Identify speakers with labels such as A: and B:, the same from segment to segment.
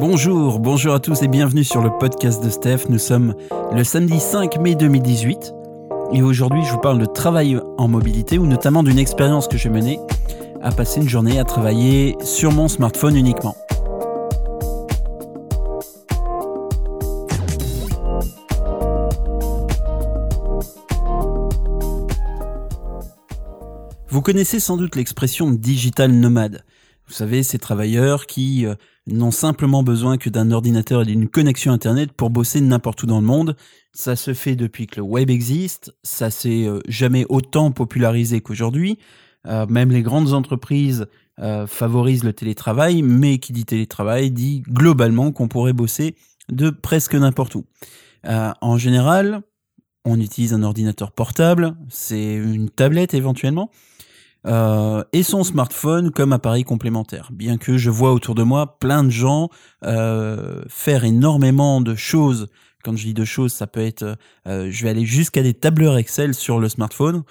A: Bonjour, bonjour à tous et bienvenue sur le podcast de Steph. Nous sommes le samedi 5 mai 2018 et aujourd'hui je vous parle de travail en mobilité ou notamment d'une expérience que j'ai menée à passer une journée à travailler sur mon smartphone uniquement. Vous connaissez sans doute l'expression digital nomade. Vous savez, ces travailleurs qui euh, n'ont simplement besoin que d'un ordinateur et d'une connexion Internet pour bosser n'importe où dans le monde. Ça se fait depuis que le web existe, ça s'est euh, jamais autant popularisé qu'aujourd'hui. Euh, même les grandes entreprises favorisent le télétravail, mais qui dit télétravail dit globalement qu'on pourrait bosser de presque n'importe où. en général, on utilise un ordinateur portable, c'est une tablette éventuellement, euh, et son smartphone comme appareil complémentaire. Bien que je vois autour de moi plein de gens euh, faire énormément de choses. Quand je dis de choses, ça peut être, euh, je vais aller jusqu'à des tableurs Excel sur le smartphone.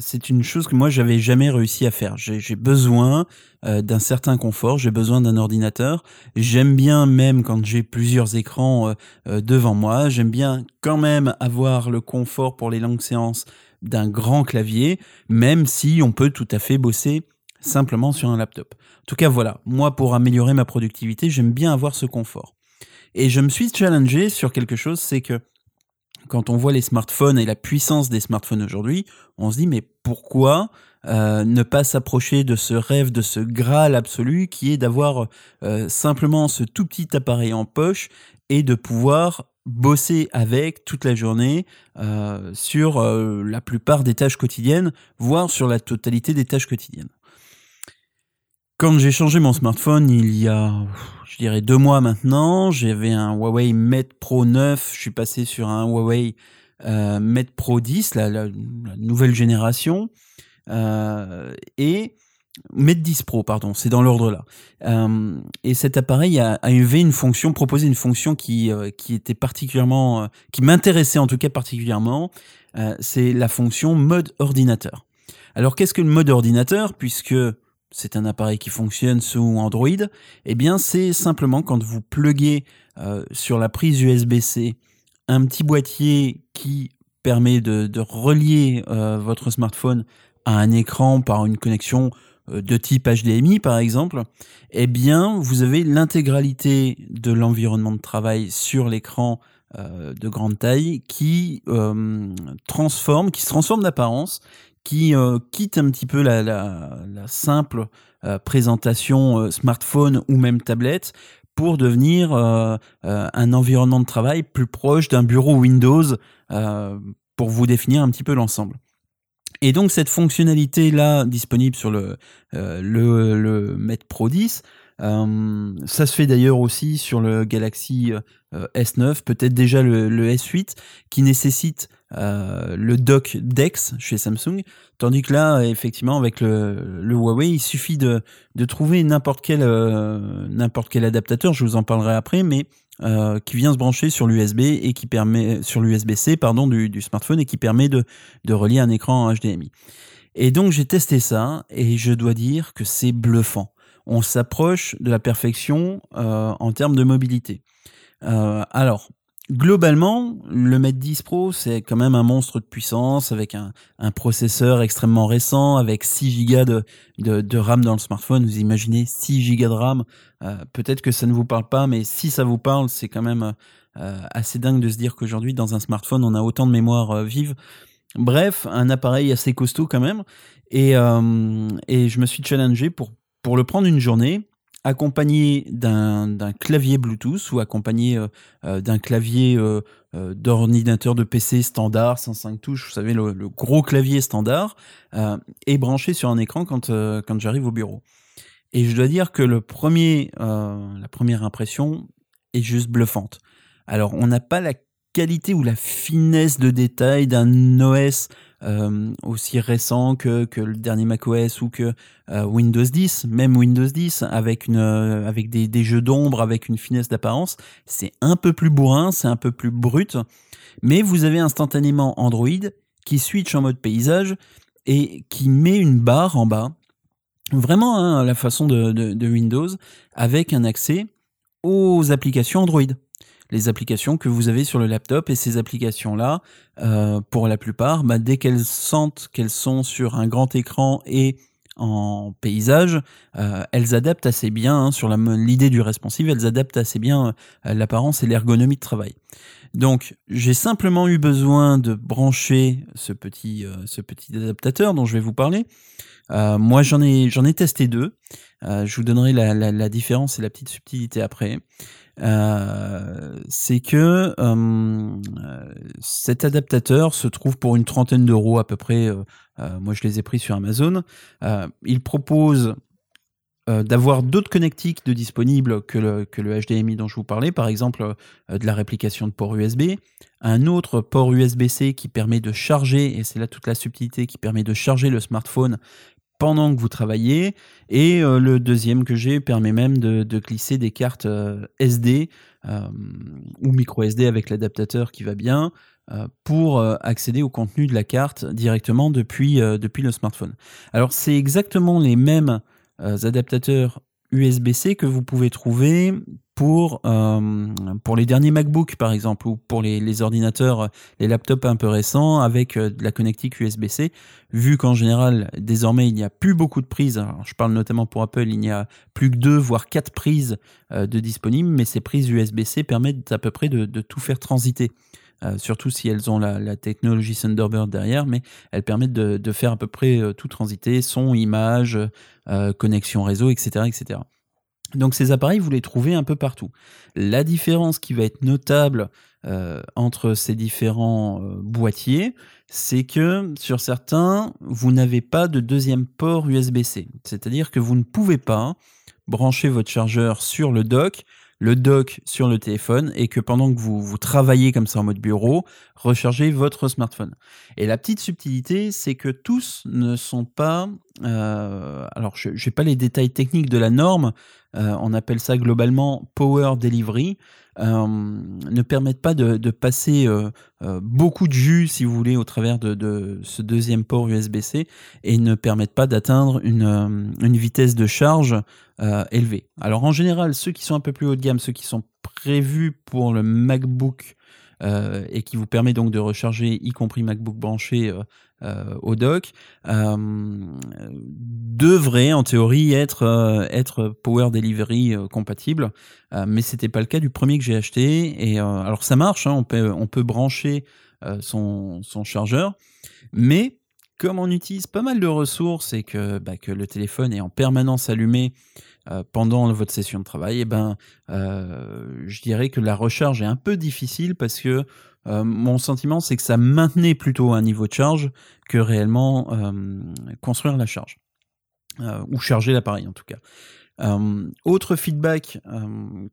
A: C'est une chose que moi j'avais jamais réussi à faire. J'ai besoin d'un certain confort, j'ai besoin d'un ordinateur. J'aime bien même quand j'ai plusieurs écrans devant moi. J'aime bien quand même avoir le confort pour les longues séances d'un grand clavier, même si on peut tout à fait bosser simplement sur un laptop. En tout cas, voilà, moi pour améliorer ma productivité, j'aime bien avoir ce confort. Et je me suis challengé sur quelque chose, c'est que quand on voit les smartphones et la puissance des smartphones aujourd'hui, on se dit mais pourquoi euh, ne pas s'approcher de ce rêve, de ce graal absolu qui est d'avoir euh, simplement ce tout petit appareil en poche et de pouvoir bosser avec toute la journée euh, sur la plupart des tâches quotidiennes, voire sur la totalité des tâches quotidiennes? Quand j'ai changé mon smartphone il y a, je dirais, deux mois maintenant, j'avais un Huawei Mate Pro 9, je suis passé sur un Huawei euh, Mate Pro 10, la, nouvelle génération, et Med 10 Pro, pardon, c'est dans l'ordre là. Euh, et cet appareil a, avait une fonction, proposé une fonction qui, euh, qui était particulièrement, euh, qui m'intéressait en tout cas particulièrement, c'est la fonction mode ordinateur. Alors qu'est-ce que le mode ordinateur? Puisque c'est un appareil qui fonctionne sous Android, eh bien c'est simplement quand vous pluguez sur la prise USB-C un petit boîtier qui permet de, relier votre smartphone à un écran par une connexion euh, de type HDMI par exemple, eh bien vous avez l'intégralité de l'environnement de travail sur l'écran euh, de grande taille qui euh, transforme, qui se transforme d'apparence, qui quitte un petit peu la, simple présentation smartphone ou même tablette pour devenir un environnement de travail plus proche d'un bureau Windows pour vous définir un petit peu l'ensemble. Et donc cette fonctionnalité là disponible sur le euh, le, le Met Pro 10, euh, ça se fait d'ailleurs aussi sur le Galaxy euh, S9, peut-être déjà le, le, S8, qui nécessite le dock DeX chez Samsung, tandis que là, effectivement, avec le, Huawei, il suffit de, trouver n'importe quel n'importe quel adaptateur. Je vous en parlerai après, mais euh, qui vient se brancher sur l'USB et qui permet sur l'USB-C pardon du, du, smartphone et qui permet de, de relier un écran en HDMI. Et donc j'ai testé ça et je dois dire que c'est bluffant. On s'approche de la perfection euh, en termes de mobilité. Euh, alors Globalement, le Mate 10 Pro, c'est quand même un monstre de puissance avec un, processeur extrêmement récent, avec 6 Go de, RAM dans le smartphone. Vous imaginez 6 Go de RAM. Euh, peut-être que ça ne vous parle pas, mais si ça vous parle, c'est quand même assez dingue de se dire qu'aujourd'hui, dans un smartphone, on a autant de mémoire vive. Bref, un appareil assez costaud quand même. Et, et je me suis challengé pour, pour le prendre une journée accompagné d'un clavier Bluetooth ou accompagné euh, euh, d'un clavier euh, d'ordinateur de PC standard, 105 touches, vous savez, le, gros clavier standard, et branché sur un écran quand, quand j'arrive au bureau. Et je dois dire que le premier, la première impression est juste bluffante. Alors, on n'a pas la qualité ou la finesse de détail d'un OS euh, aussi récent que, le dernier macOS ou que euh, Windows 10, même Windows 10 avec euh, des, jeux d'ombre, avec une finesse d'apparence, c'est un peu plus bourrin, c'est un peu plus brut, mais vous avez instantanément Android qui switch en mode paysage et qui met une barre en bas, vraiment hein, la façon de Windows, avec un accès aux applications Android les applications que vous avez sur le laptop et ces applications-là, euh, pour la plupart, bah, dès qu'elles sentent qu'elles sont sur un grand écran et en paysage, euh, elles adaptent assez bien, hein, sur l'idée du responsive, elles adaptent assez bien euh, l'apparence et l'ergonomie de travail. Donc j'ai simplement eu besoin de brancher ce petit, ce petit adaptateur dont je vais vous parler. moi j'en ai, j'en ai testé deux. je vous donnerai la, différence et la petite subtilité après. Euh, c'est que euh, cet adaptateur se trouve pour une trentaine d'euros à peu près. Euh, moi, je les ai pris sur Amazon. il propose d'avoir d'autres connectiques de disponibles que le, que le HDMI dont je vous parlais, par exemple de la réplication de port USB, un autre port USB-C qui permet de charger, et c'est là toute la subtilité, qui permet de charger le smartphone pendant que vous travaillez. Et euh, le deuxième que j'ai permet même de, glisser des cartes euh, SD euh, ou micro SD avec l'adaptateur qui va bien pour accéder au contenu de la carte directement depuis, depuis le smartphone. Alors c'est exactement les mêmes adaptateurs USB-C que vous pouvez trouver pour, euh, les derniers MacBook par exemple ou pour les, ordinateurs, les laptops un peu récents avec euh, de la connectique USB-C, vu qu'en général désormais il n'y a plus beaucoup de prises, alors, je parle notamment pour Apple, il n'y a plus que deux voire quatre prises euh, de disponibles, mais ces prises USB-C permettent à peu près de tout faire transiter. Euh, surtout si elles ont la, technologie Thunderbird derrière, mais elles permettent de, faire à peu près euh, tout transiter, son, image, euh, connexion réseau, etc., etc. Donc ces appareils, vous les trouvez un peu partout. La différence qui va être notable entre ces différents boîtiers, c'est que sur certains, vous n'avez pas de deuxième port USB-C. C'est-à-dire que vous ne pouvez pas brancher votre chargeur sur le dock le dock sur le téléphone et que pendant que vous, vous travaillez comme ça en mode bureau, rechargez votre smartphone. Et la petite subtilité, c'est que tous ne sont pas... Euh, alors, je n'ai pas les détails techniques de la norme, euh, on appelle ça globalement Power Delivery. Euh, ne permettent pas de, passer euh, beaucoup de jus, si vous voulez, au travers de, ce deuxième port USB-C et ne permettent pas d'atteindre une, vitesse de charge élevée. Alors en général, ceux qui sont un peu plus haut de gamme, ceux qui sont prévus pour le MacBook et qui vous permet donc de recharger, y compris MacBook branché euh, euh, au dock, devrait en théorie être, être Power Delivery compatible, mais c'était pas le cas du premier que j'ai acheté. Et alors ça marche, hein, on, peut, on peut brancher son, son chargeur, mais comme on utilise pas mal de ressources et que, bah, le téléphone est en permanence allumé euh, pendant votre session de travail, eh ben, euh, je dirais que la recharge est un peu difficile parce que euh, mon sentiment, c'est que ça maintenait plutôt un niveau de charge que réellement construire la charge ou charger l'appareil en tout cas. autre feedback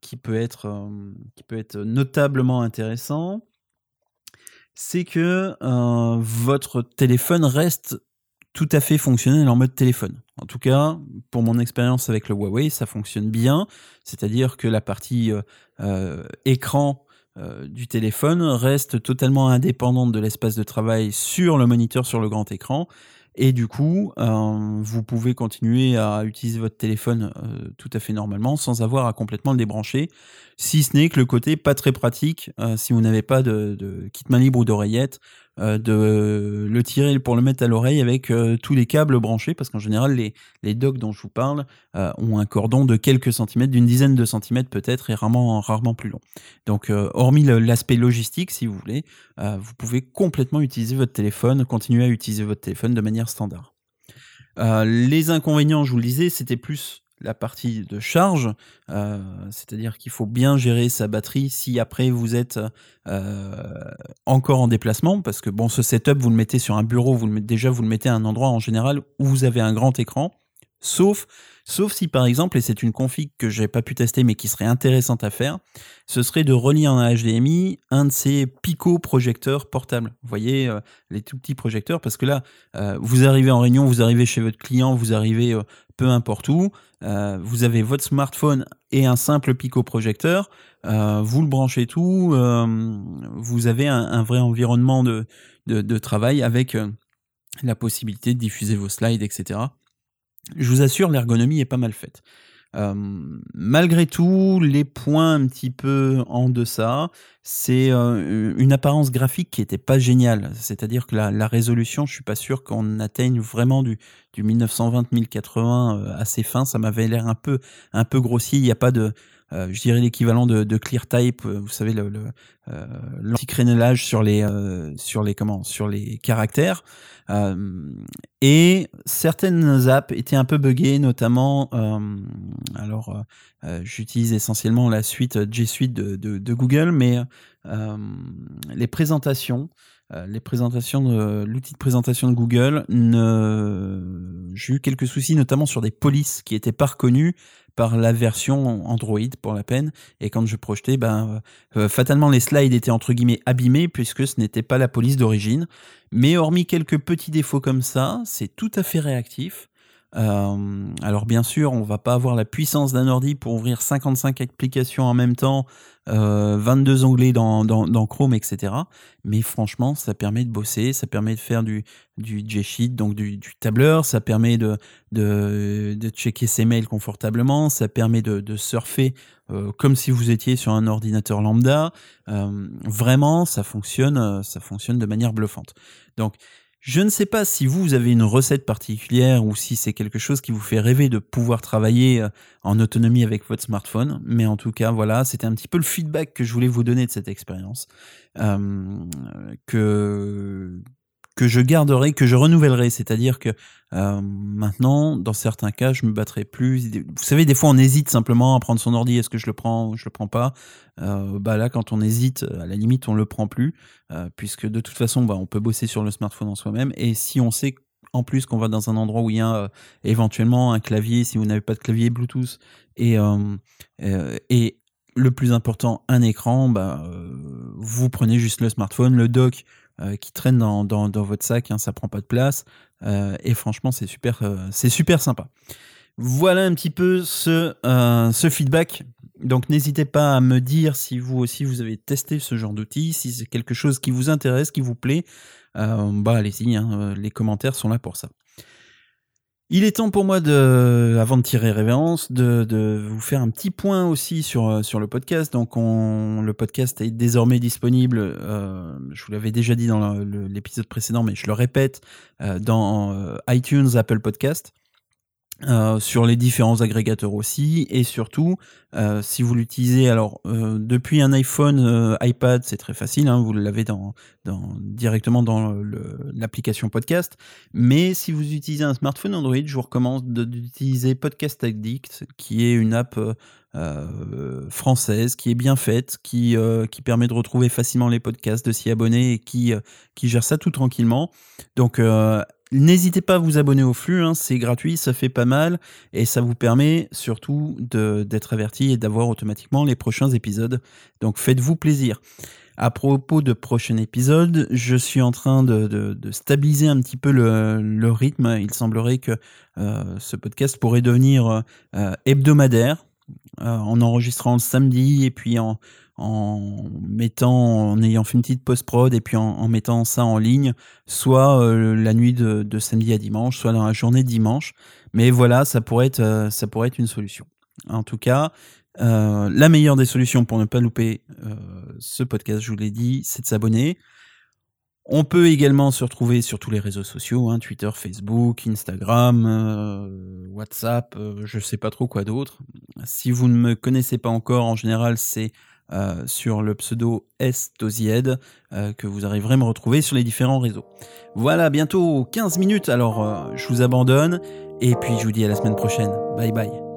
A: qui peut être qui peut être notablement intéressant, c'est que votre téléphone reste tout à fait fonctionnel en mode téléphone. En tout cas, pour mon expérience avec le Huawei, ça fonctionne bien. C'est-à-dire que la partie euh, euh, écran euh, du téléphone reste totalement indépendante de l'espace de travail sur le moniteur, sur le grand écran. Et du coup, euh, vous pouvez continuer à utiliser votre téléphone euh, tout à fait normalement sans avoir à complètement le débrancher, si ce n'est que le côté pas très pratique, euh, si vous n'avez pas de, de, kit main libre ou d'oreillette, euh, de le tirer pour le mettre à l'oreille avec euh, tous les câbles branchés, parce qu'en général, les, les docks dont je vous parle euh, ont un cordon de quelques centimètres, d'une dizaine de centimètres peut-être, et rarement, rarement plus long. Donc, hormis l'aspect logistique, si vous voulez, vous pouvez complètement utiliser votre téléphone, continuer à utiliser votre téléphone de manière standard. les inconvénients, je vous le disais, c'était plus la partie de charge, euh, c'est-à-dire qu'il faut bien gérer sa batterie si après vous êtes euh, encore en déplacement, parce que bon, ce setup, vous le mettez sur un bureau, vous le mettez, déjà vous le mettez à un endroit en général où vous avez un grand écran, sauf Sauf si par exemple, et c'est une config que j'ai pas pu tester mais qui serait intéressante à faire, ce serait de relier en HDMI un de ces Pico projecteurs portables. Vous voyez euh, les tout petits projecteurs parce que là, vous arrivez en réunion, vous arrivez chez votre client, vous arrivez peu importe où, vous avez votre smartphone et un simple Pico projecteur, vous le branchez tout, vous avez un, vrai environnement de, travail avec la possibilité de diffuser vos slides, etc je vous assure, l'ergonomie est pas mal faite. Malgré tout, les points un petit peu en deçà, c'est une apparence graphique qui était pas géniale. C'est-à-dire que la, résolution, je suis pas sûr qu'on atteigne vraiment du, du 1920-1080 assez fin. Ça m'avait l'air un peu, un peu grossier. Il n'y a pas de, euh, je dirais l'équivalent de, de ClearType, euh, vous savez le, le euh, l'anti-crénelage sur les sur les comment sur les caractères. et certaines apps étaient un peu buggées, notamment alors j'utilise essentiellement la suite G Suite de, de, de Google, mais les présentations les présentations de l'outil de présentation de Google, ne... j'ai eu quelques soucis, notamment sur des polices qui étaient pas reconnues par la version Android pour la peine. Et quand je projetais, ben, euh, fatalement les slides étaient entre guillemets abîmés puisque ce n'était pas la police d'origine. Mais hormis quelques petits défauts comme ça, c'est tout à fait réactif. Euh, alors bien sûr, on va pas avoir la puissance d'un ordi pour ouvrir 55 applications en même temps, euh, 22 onglets dans, dans, Chrome, etc. Mais franchement, ça permet de bosser, ça permet de faire du, du G-Sheet, donc du, tableur, ça permet de, de, de, checker ses mails confortablement, ça permet de, de surfer euh, comme si vous étiez sur un ordinateur lambda. Euh, vraiment, ça fonctionne, ça fonctionne de manière bluffante. Donc, je ne sais pas si vous avez une recette particulière ou si c'est quelque chose qui vous fait rêver de pouvoir travailler euh, en autonomie avec votre smartphone, mais en tout cas, voilà, c'était un petit peu le feedback que je voulais vous donner de cette expérience, euh, que je garderai, que je renouvellerai. C'est-à-dire que euh, maintenant, dans certains cas, je me battrai plus. Vous savez, des fois, on hésite simplement à prendre son ordi. Est-ce que je le prends ou je le prends pas? Euh, Bah là, quand on hésite, à la limite, on le prend plus, euh, puisque de toute façon, bah, on peut bosser sur le smartphone en soi-même. Et si on sait en plus qu'on va dans un endroit où il y a éventuellement un clavier, si vous n'avez pas de clavier Bluetooth, et, le plus important, un écran, bah, vous prenez juste le smartphone, le dock euh, qui traîne dans, votre sac, hein, ça prend pas de place. Euh, et franchement, c'est super, euh, c'est super sympa. Voilà un petit peu ce, ce feedback. Donc n'hésitez pas à me dire si vous aussi vous avez testé ce genre d'outil, si c'est quelque chose qui vous intéresse, qui vous plaît. bah allez-y, hein, les commentaires sont là pour ça. Il est temps pour moi de, avant de tirer révérence, de, de, vous faire un petit point aussi sur euh, sur le podcast. Donc, on, le podcast est désormais disponible. Euh, je vous l'avais déjà dit dans l'épisode précédent, mais je le répète euh, dans iTunes, Apple Podcast. Euh, sur les différents agrégateurs aussi. Et surtout euh, si vous l'utilisez alors euh, depuis un iPhone iPad c'est très facile hein, vous l'avez dans, directement dans l'application podcast. Mais si vous utilisez un smartphone Android je vous recommande d'utiliser Podcast Addict qui est une app française qui est bien faite qui, qui permet de retrouver facilement les podcasts de s'y abonner et qui, qui gère ça tout tranquillement. Donc N'hésitez pas à vous abonner au flux, hein, c'est gratuit, ça fait pas mal et ça vous permet surtout d'être averti et d'avoir automatiquement les prochains épisodes. Donc faites-vous plaisir. À propos de prochains épisodes, je suis en train de, stabiliser un petit peu le, rythme. Il semblerait que euh, ce podcast pourrait devenir euh, hebdomadaire en enregistrant le samedi et puis en, en mettant, en ayant fait une petite post-prod et puis en, mettant ça en ligne, soit euh, la nuit de, samedi à dimanche, soit dans la journée de dimanche. Mais voilà, ça pourrait être, euh, ça pourrait être une solution. En tout cas, euh, la meilleure des solutions pour ne pas louper ce podcast, je vous l'ai dit, c'est de s'abonner. On peut également se retrouver sur tous les réseaux sociaux, hein, Twitter, Facebook, Instagram, WhatsApp, je sais pas trop quoi d'autre. Si vous ne me connaissez pas encore, en général, c'est euh, sur le pseudo Estozied euh, que vous arriverez à me retrouver sur les différents réseaux. Voilà, bientôt 15 minutes, alors euh, je vous abandonne et puis je vous dis à la semaine prochaine. Bye bye.